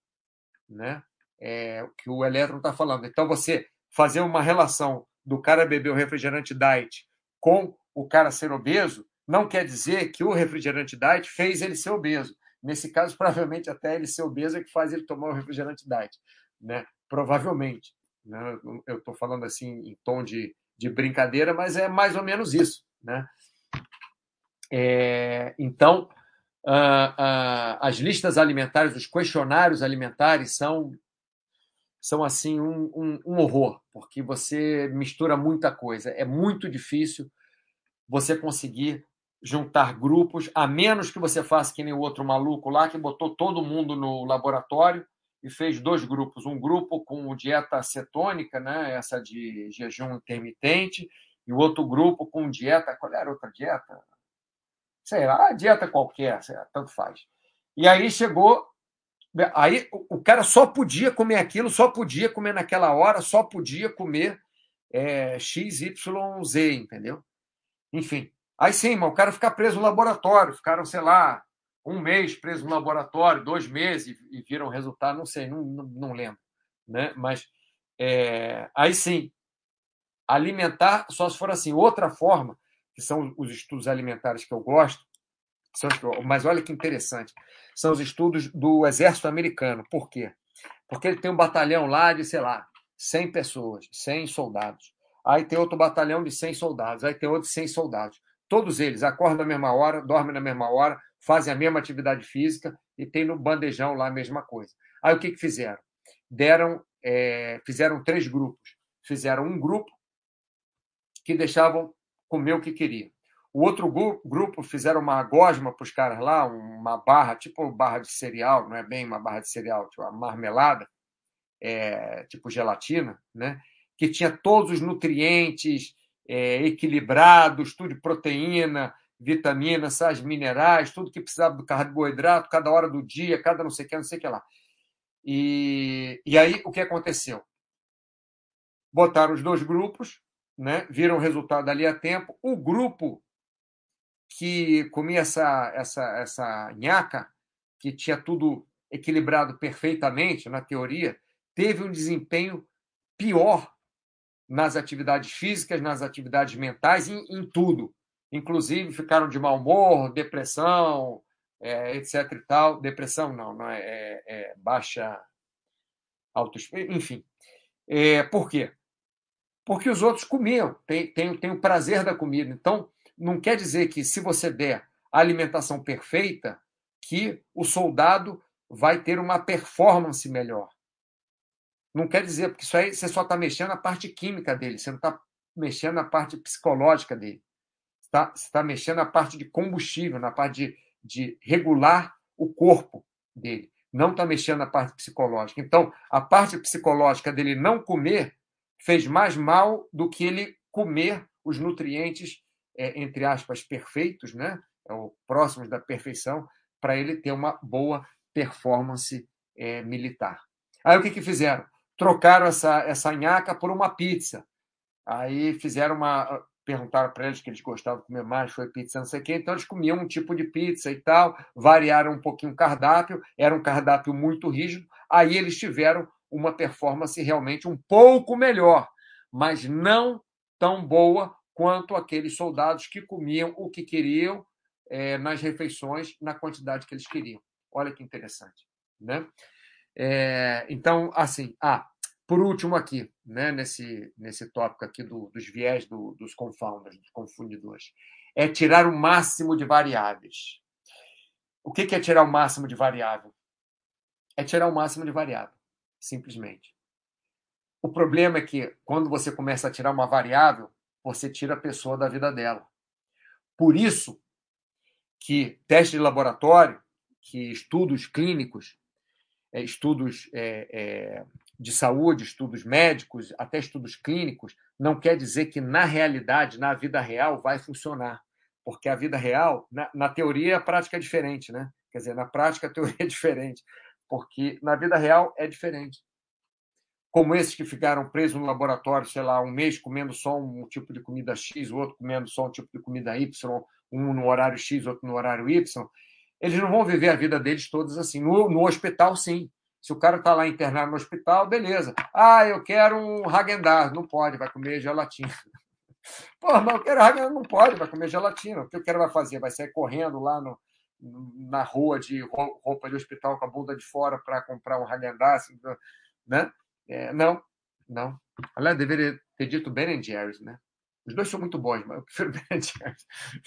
né? É o que o elétron está falando. Então, você fazer uma relação do cara beber o refrigerante diet com o cara ser obeso não quer dizer que o refrigerante diet fez ele ser obeso. Nesse caso, provavelmente até ele ser obeso é que faz ele tomar o refrigerante diet, né? Provavelmente. Né? Eu estou falando assim em tom de, de brincadeira, mas é mais ou menos isso, né? É, então, uh, uh, as listas alimentares, os questionários alimentares são são assim um, um, um, horror, porque você mistura muita coisa. É muito difícil você conseguir juntar grupos, a menos que você faça que nem o outro maluco lá que botou todo mundo no laboratório e fez dois grupos, um grupo com dieta cetônica, né, essa de jejum intermitente, e o outro grupo com dieta, qual era a outra dieta? Sei lá, dieta qualquer, lá, tanto faz. E aí chegou, aí o cara só podia comer aquilo, só podia comer naquela hora, só podia comer é, X, Y, Z, entendeu? Enfim, aí sim, mas o cara ficar preso no laboratório, ficaram, sei lá, um mês preso no laboratório, dois meses, e viram o resultado, não sei, não, não, não lembro. Né? Mas é, aí sim, alimentar só se for assim. Outra forma, que são os estudos alimentares que eu gosto, mas olha que interessante, são os estudos do Exército Americano. Por quê? Porque ele tem um batalhão lá de, sei lá, 100 pessoas, 100 soldados. Aí tem outro batalhão de 100 soldados, aí tem outro de 100 soldados. Todos eles acordam na mesma hora, dormem na mesma hora, fazem a mesma atividade física e tem no bandejão lá a mesma coisa. Aí o que, que fizeram? Deram, é, fizeram três grupos. Fizeram um grupo que deixavam comer o que queriam. O outro grupo fizeram uma gosma para os caras lá, uma barra, tipo barra de cereal, não é bem uma barra de cereal, tipo uma marmelada, é, tipo gelatina, né? que tinha todos os nutrientes é, equilibrados, tudo de proteína, vitaminas, sais minerais, tudo que precisava do carboidrato, cada hora do dia, cada não sei o que, não sei o que lá. E, e aí, o que aconteceu? Botaram os dois grupos, né? viram o resultado ali a tempo. O grupo que comia essa, essa, essa nhaca, que tinha tudo equilibrado perfeitamente, na teoria, teve um desempenho pior nas atividades físicas, nas atividades mentais, em, em tudo inclusive ficaram de mau humor, depressão, é, etc. e tal. Depressão não, não é, é, é baixa autoestima, enfim. É, por quê? Porque os outros comiam, tem, tem, tem o prazer da comida. Então, não quer dizer que se você der a alimentação perfeita, que o soldado vai ter uma performance melhor. Não quer dizer, porque isso aí você só está mexendo na parte química dele, você não está mexendo na parte psicológica dele está, está mexendo na parte de combustível, na parte de, de regular o corpo dele. Não está mexendo na parte psicológica. Então, a parte psicológica dele não comer fez mais mal do que ele comer os nutrientes, é, entre aspas, perfeitos, né? É próximos da perfeição, para ele ter uma boa performance é, militar. Aí o que, que fizeram? Trocaram essa, essa nhaca por uma pizza. Aí fizeram uma perguntaram para eles que eles gostavam de comer mais, foi pizza, não sei o quê. Então, eles comiam um tipo de pizza e tal, variaram um pouquinho o cardápio, era um cardápio muito rígido. Aí eles tiveram uma performance realmente um pouco melhor, mas não tão boa quanto aqueles soldados que comiam o que queriam é, nas refeições, na quantidade que eles queriam. Olha que interessante. Né? É, então, assim, ah, por último, aqui, né, nesse, nesse tópico aqui do, dos viés do, dos confounders, dos confundidores, é tirar o máximo de variáveis. O que é tirar o máximo de variável? É tirar o máximo de variável, simplesmente. O problema é que quando você começa a tirar uma variável, você tira a pessoa da vida dela. Por isso que teste de laboratório, que estudos clínicos, estudos é, é, de saúde, estudos médicos, até estudos clínicos, não quer dizer que na realidade, na vida real, vai funcionar. Porque a vida real, na, na teoria, a prática é diferente, né? Quer dizer, na prática a teoria é diferente, porque na vida real é diferente. Como esses que ficaram presos no laboratório, sei lá, um mês comendo só um tipo de comida X, o outro comendo só um tipo de comida Y, um no horário X, outro no horário Y, eles não vão viver a vida deles todos assim. No, no hospital, sim. Se o cara está lá internado no hospital, beleza. Ah, eu quero um Hagendaz. Não pode, vai comer gelatina. Pô, mas eu quero Hagendaz. Não pode, vai comer gelatina. O que o cara vai fazer? Vai sair correndo lá no, na rua de roupa de hospital com a bunda de fora para comprar um Hagendaz, né? É, não, não. Aliás, deveria ter dito Ben Jerry's, né? Os dois são muito bons, mas eu prefiro.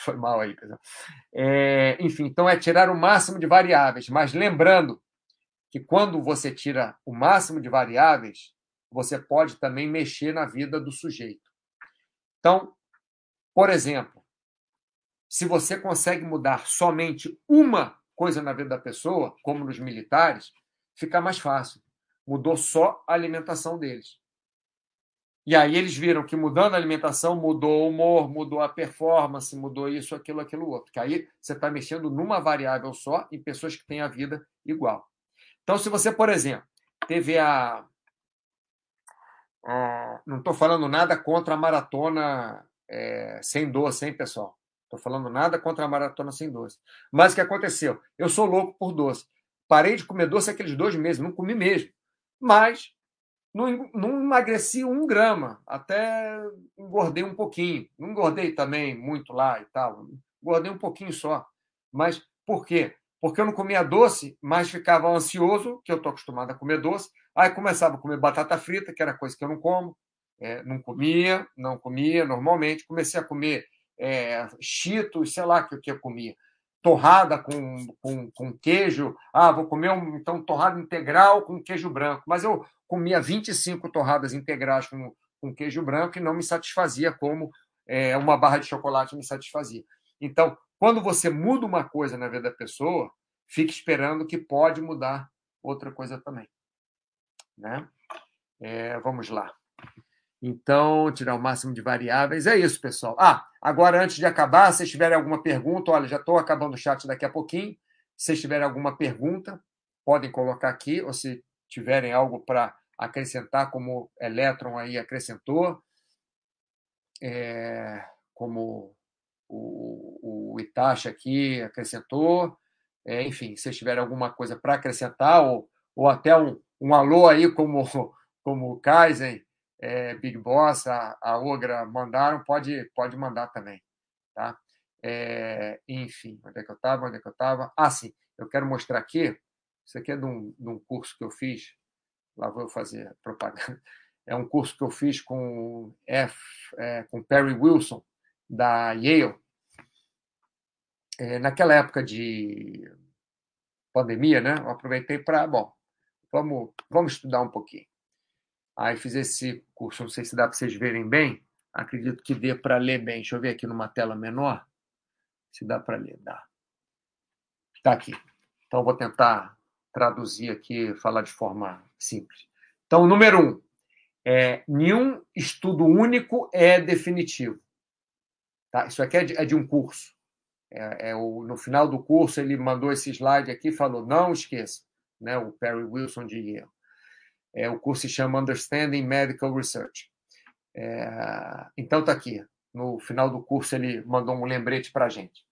Foi mal aí, pessoal. É, enfim, então é tirar o máximo de variáveis, mas lembrando que quando você tira o máximo de variáveis, você pode também mexer na vida do sujeito. Então, por exemplo, se você consegue mudar somente uma coisa na vida da pessoa, como nos militares, fica mais fácil. Mudou só a alimentação deles. E aí eles viram que mudando a alimentação mudou o humor, mudou a performance, mudou isso, aquilo, aquilo outro. Que aí você está mexendo numa variável só em pessoas que têm a vida igual. Então, se você, por exemplo, teve a. não estou falando nada contra a maratona é, sem doce, hein, pessoal? Estou falando nada contra a maratona sem doce. Mas o que aconteceu? Eu sou louco por doce. Parei de comer doce aqueles dois meses, não comi mesmo. Mas não, não emagreci um grama, até engordei um pouquinho. Não engordei também muito lá e tal, engordei um pouquinho só. Mas por quê? Porque eu não comia doce, mas ficava ansioso, que eu estou acostumado a comer doce. Aí começava a comer batata frita, que era coisa que eu não como. É, não comia, não comia normalmente. Comecei a comer é, cheetos, sei lá o que eu comia. Torrada com, com, com queijo. Ah, vou comer um, então torrada integral com queijo branco. Mas eu comia 25 torradas integrais com, com queijo branco e não me satisfazia como é, uma barra de chocolate me satisfazia. Então, quando você muda uma coisa na vida da pessoa, fique esperando que pode mudar outra coisa também. Né? É, vamos lá. Então, tirar o máximo de variáveis. É isso, pessoal. Ah, agora, antes de acabar, se tiverem alguma pergunta, olha, já estou acabando o chat daqui a pouquinho. Se tiverem alguma pergunta, podem colocar aqui, ou se tiverem algo para acrescentar, como Electron aí acrescentou, é, como o, o aqui acrescentou. É, enfim, se tiverem alguma coisa para acrescentar, ou, ou até um, um alô aí, como, como o Kaizen é, Big Boss, a, a Ogra mandaram, pode, pode mandar também. Tá? É, enfim, onde é que eu estava? Onde é que eu estava? Ah, sim, eu quero mostrar aqui. Isso aqui é de um, de um curso que eu fiz. Lá vou fazer propaganda. É um curso que eu fiz com F, é, com Perry Wilson, da Yale. É, naquela época de pandemia, né? Eu aproveitei para, bom, vamos, vamos estudar um pouquinho. Aí fiz esse curso, não sei se dá para vocês verem bem. Acredito que dê para ler bem. Deixa eu ver aqui numa tela menor. Se dá para ler, dá. Está aqui. Então, vou tentar traduzir aqui, falar de forma simples. Então, número um, é, nenhum estudo único é definitivo. Tá? Isso aqui é de, é de um curso. É, é, o, no final do curso, ele mandou esse slide aqui e falou: não esqueça, né, o Perry Wilson de Yale. É, o curso se chama Understanding Medical Research. É, então, está aqui. No final do curso, ele mandou um lembrete para a gente.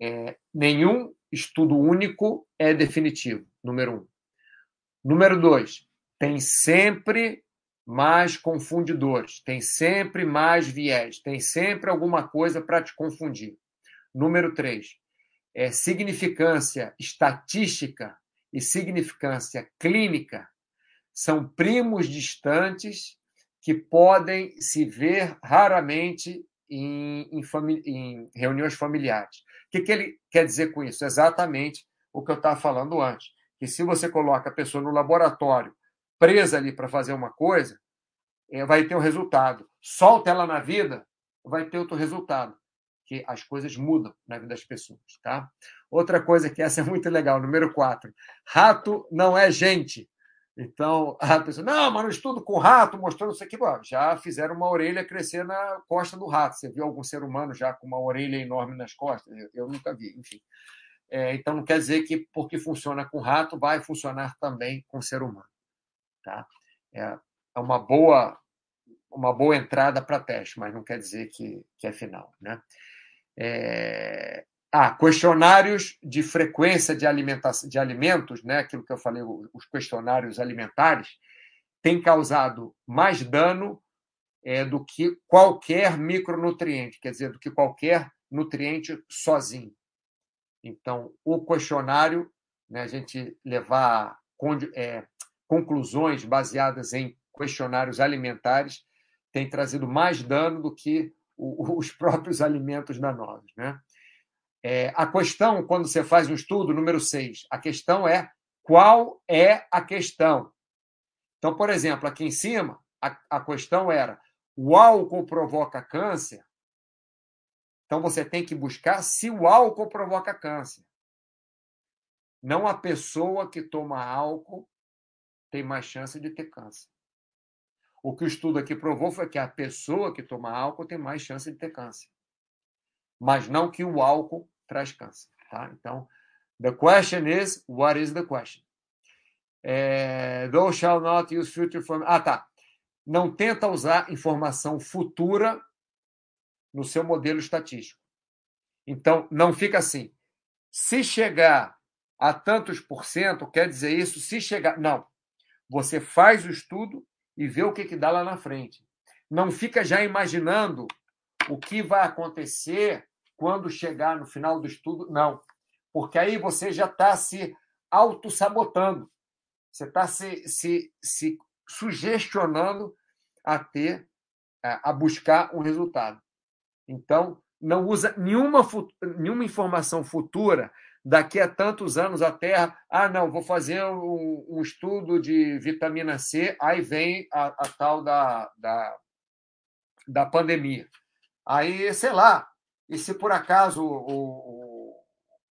É, nenhum estudo único é definitivo, número um. Número dois, tem sempre mais confundidores, tem sempre mais viés, tem sempre alguma coisa para te confundir. Número três, é significância estatística e significância clínica são primos distantes que podem se ver raramente em, em, em reuniões familiares. O que, que ele quer dizer com isso? Exatamente o que eu estava falando antes. Que se você coloca a pessoa no laboratório, presa ali para fazer uma coisa, é, vai ter um resultado. Solta ela na vida, vai ter outro resultado. Que as coisas mudam na vida das pessoas. Tá? Outra coisa que essa é muito legal, número 4. Rato não é gente. Então, a pessoa, não, mas no estudo com rato, mostrando isso aqui, já fizeram uma orelha crescer na costa do rato. Você viu algum ser humano já com uma orelha enorme nas costas? Eu, eu nunca vi, enfim. É, então, não quer dizer que porque funciona com rato, vai funcionar também com ser humano. Tá? É, é uma boa uma boa entrada para teste, mas não quer dizer que, que é final. Né? É, Ah, questionários de frequência de alimentação de alimentos, né? Aquilo que eu falei, os questionários alimentares, têm causado mais dano é, do que qualquer micronutriente, quer dizer, do que qualquer nutriente sozinho. Então, o questionário, né, a gente levar é, conclusões baseadas em questionários alimentares, tem trazido mais dano do que os próprios alimentos danosos. Né? É, a questão, quando você faz um estudo, número 6, a questão é qual é a questão. Então, por exemplo, aqui em cima, a, a questão era: o álcool provoca câncer? Então, você tem que buscar se o álcool provoca câncer. Não a pessoa que toma álcool tem mais chance de ter câncer. O que o estudo aqui provou foi que a pessoa que toma álcool tem mais chance de ter câncer mas não que o álcool traz câncer. Tá? Então, the question is, what is the question? É, thou shall not use future form. Ah, tá. Não tenta usar informação futura no seu modelo estatístico. Então, não fica assim. Se chegar a tantos por cento, quer dizer isso? Se chegar. Não. Você faz o estudo e vê o que, que dá lá na frente. Não fica já imaginando o que vai acontecer quando chegar no final do estudo, não. Porque aí você já está se auto-sabotando. Você está se, se, se sugestionando a ter, a buscar um resultado. Então, não usa nenhuma, nenhuma informação futura daqui a tantos anos a Terra. Ah, não, vou fazer um, um estudo de vitamina C, aí vem a, a tal da, da, da pandemia. Aí, sei lá, e se por acaso o,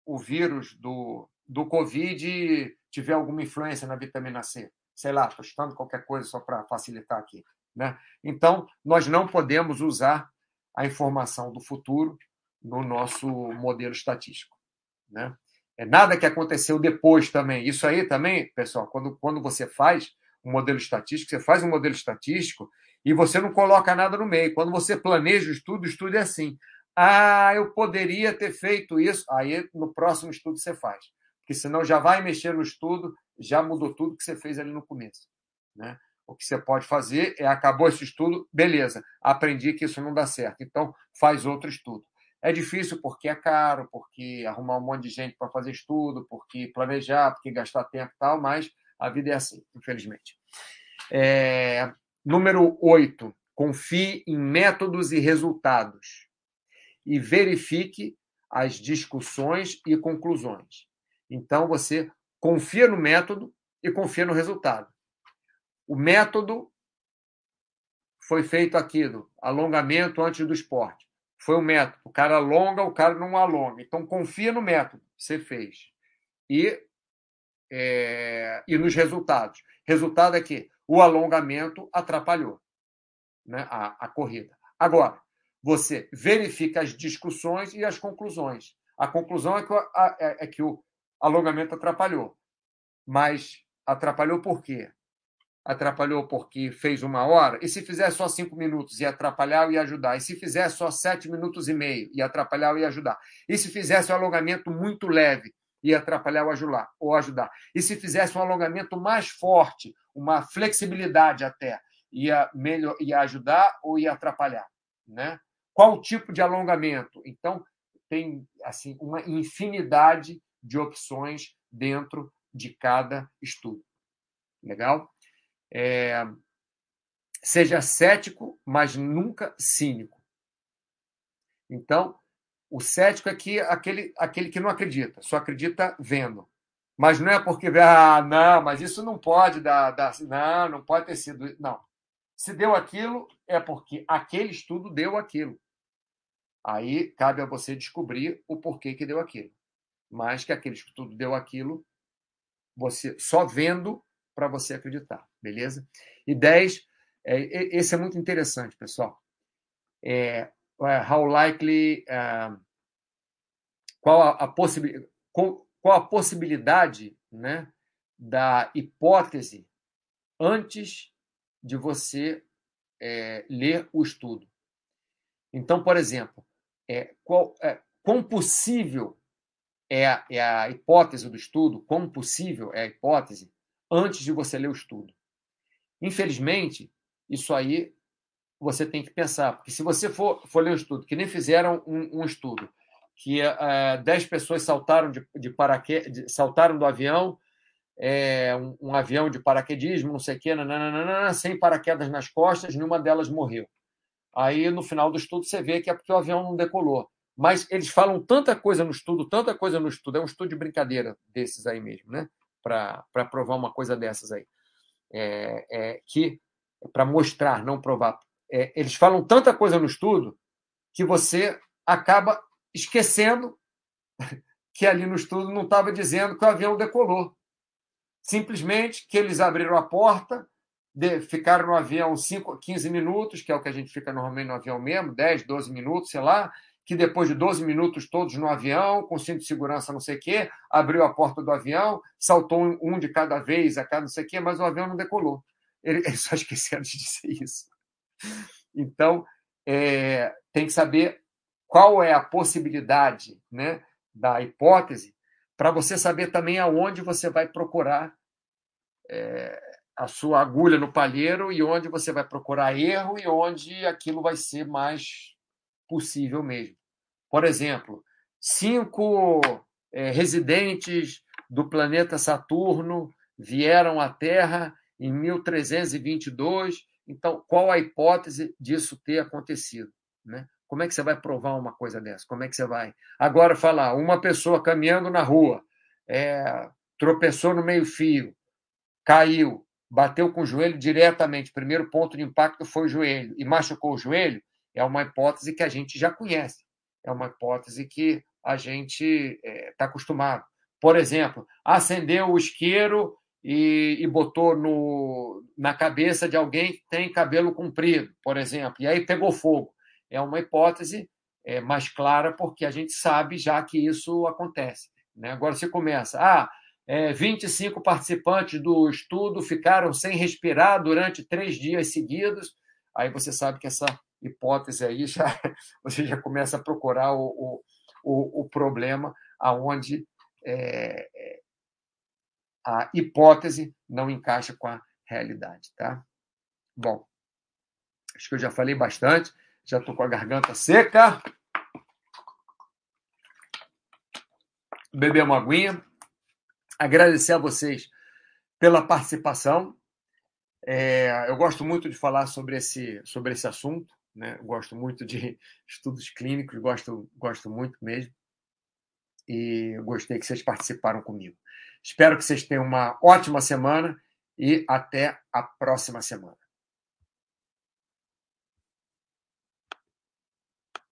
o, o vírus do, do Covid tiver alguma influência na vitamina C? Sei lá, estou chutando qualquer coisa só para facilitar aqui. Né? Então, nós não podemos usar a informação do futuro no nosso modelo estatístico. Né? É nada que aconteceu depois também. Isso aí também, pessoal, quando, quando você faz um modelo estatístico, você faz um modelo estatístico e você não coloca nada no meio. Quando você planeja o estudo, o estudo é assim. Ah, eu poderia ter feito isso. Aí no próximo estudo você faz. Porque senão já vai mexer no estudo, já mudou tudo que você fez ali no começo. Né? O que você pode fazer é acabou esse estudo, beleza, aprendi que isso não dá certo. Então, faz outro estudo. É difícil porque é caro, porque arrumar um monte de gente para fazer estudo, porque planejar, porque gastar tempo e tal, mas a vida é assim, infelizmente. É, Número 8. Confie em métodos e resultados e verifique as discussões e conclusões. Então, você confia no método e confia no resultado. O método foi feito aqui, do alongamento antes do esporte. Foi o um método. O cara alonga, o cara não alonga. Então, confia no método que você fez. E, é, e nos resultados. Resultado é que o alongamento atrapalhou né, a, a corrida. Agora, você verifica as discussões e as conclusões. A conclusão é que, a, é, é que o alongamento atrapalhou. Mas atrapalhou por quê? Atrapalhou porque fez uma hora? E se fizer só cinco minutos, ia atrapalhar ia ajudar? E se fizer só sete minutos e meio, ia atrapalhar ia ajudar? E se fizesse um alongamento muito leve, ia atrapalhar ou ajudar, ou ajudar. E se fizesse um alongamento mais forte, uma flexibilidade até, ia, melhor, ia ajudar ou ia atrapalhar? Né? Qual tipo de alongamento? Então, tem assim uma infinidade de opções dentro de cada estudo. Legal? É... Seja cético, mas nunca cínico. Então, o cético é que, aquele, aquele que não acredita, só acredita vendo. Mas não é porque, ah, não, mas isso não pode dar, dar. Não, não pode ter sido. Não. Se deu aquilo, é porque aquele estudo deu aquilo. Aí cabe a você descobrir o porquê que deu aquilo. Mas que aquele estudo deu aquilo, você só vendo para você acreditar, beleza? E 10, é, esse é muito interessante, pessoal. É, how likely, uh, qual a, a possibilidade, qual, a possibilidade, né, da hipótese antes de você é, ler o estudo. Então, por exemplo, é, qual, é, quão possível é a, é a hipótese do estudo, quão possível é a hipótese, antes de você ler o estudo. Infelizmente, isso aí você tem que pensar, porque se você for, for ler um estudo, que nem fizeram um, um estudo, que é, 10 pessoas saltaram, de, de paraquedas, saltaram do avião, é, um, um, avião de paraquedismo, não sei o quê, nananana, sem paraquedas nas costas, nenhuma delas morreu. Aí, no final do estudo, você vê que é porque o avião não decolou. Mas eles falam tanta coisa no estudo, tanta coisa no estudo, é um estudo de brincadeira desses aí mesmo, né? Para provar uma coisa dessas aí. É, é, que, para mostrar, não provar. É, eles falam tanta coisa no estudo que você acaba esquecendo que ali no estudo não estava dizendo que o avião decolou. Simplesmente que eles abriram a porta, de, ficaram no avião 5, 15 minutos, que é o que a gente fica normalmente no avião mesmo, 10, 12 minutos, sei lá, que depois de 12 minutos todos no avião, com cinto de segurança, não sei o quê, abriu a porta do avião, saltou um de cada vez, a cada não sei o quê, mas o avião não decolou. Eles só esqueceram de dizer isso. Então, é, tem que saber qual é a possibilidade né, da hipótese para você saber também aonde você vai procurar é, a sua agulha no palheiro e onde você vai procurar erro e onde aquilo vai ser mais possível mesmo. Por exemplo, cinco é, residentes do planeta Saturno vieram à Terra em 1322. Então, qual a hipótese disso ter acontecido? Né? Como é que você vai provar uma coisa dessa? Como é que você vai? Agora, falar, uma pessoa caminhando na rua, é, tropeçou no meio-fio, caiu, bateu com o joelho diretamente, primeiro ponto de impacto foi o joelho, e machucou o joelho, é uma hipótese que a gente já conhece, é uma hipótese que a gente está é, tá acostumado. Por exemplo, acendeu o isqueiro e, e botou no, na cabeça de alguém que tem cabelo comprido, por exemplo, e aí pegou fogo. É uma hipótese é, mais clara, porque a gente sabe já que isso acontece. Né? Agora você começa, ah, é, 25 participantes do estudo ficaram sem respirar durante três dias seguidos, aí você sabe que essa hipótese aí, já, você já começa a procurar o, o, o problema aonde é, é, a hipótese não encaixa com a realidade. Tá? Bom, acho que eu já falei bastante, já estou com a garganta seca. Beber uma aguinha. Agradecer a vocês pela participação. É, eu gosto muito de falar sobre esse, sobre esse assunto. Né? Gosto muito de estudos clínicos, gosto, gosto muito mesmo. E gostei que vocês participaram comigo. Espero que vocês tenham uma ótima semana e até a próxima semana.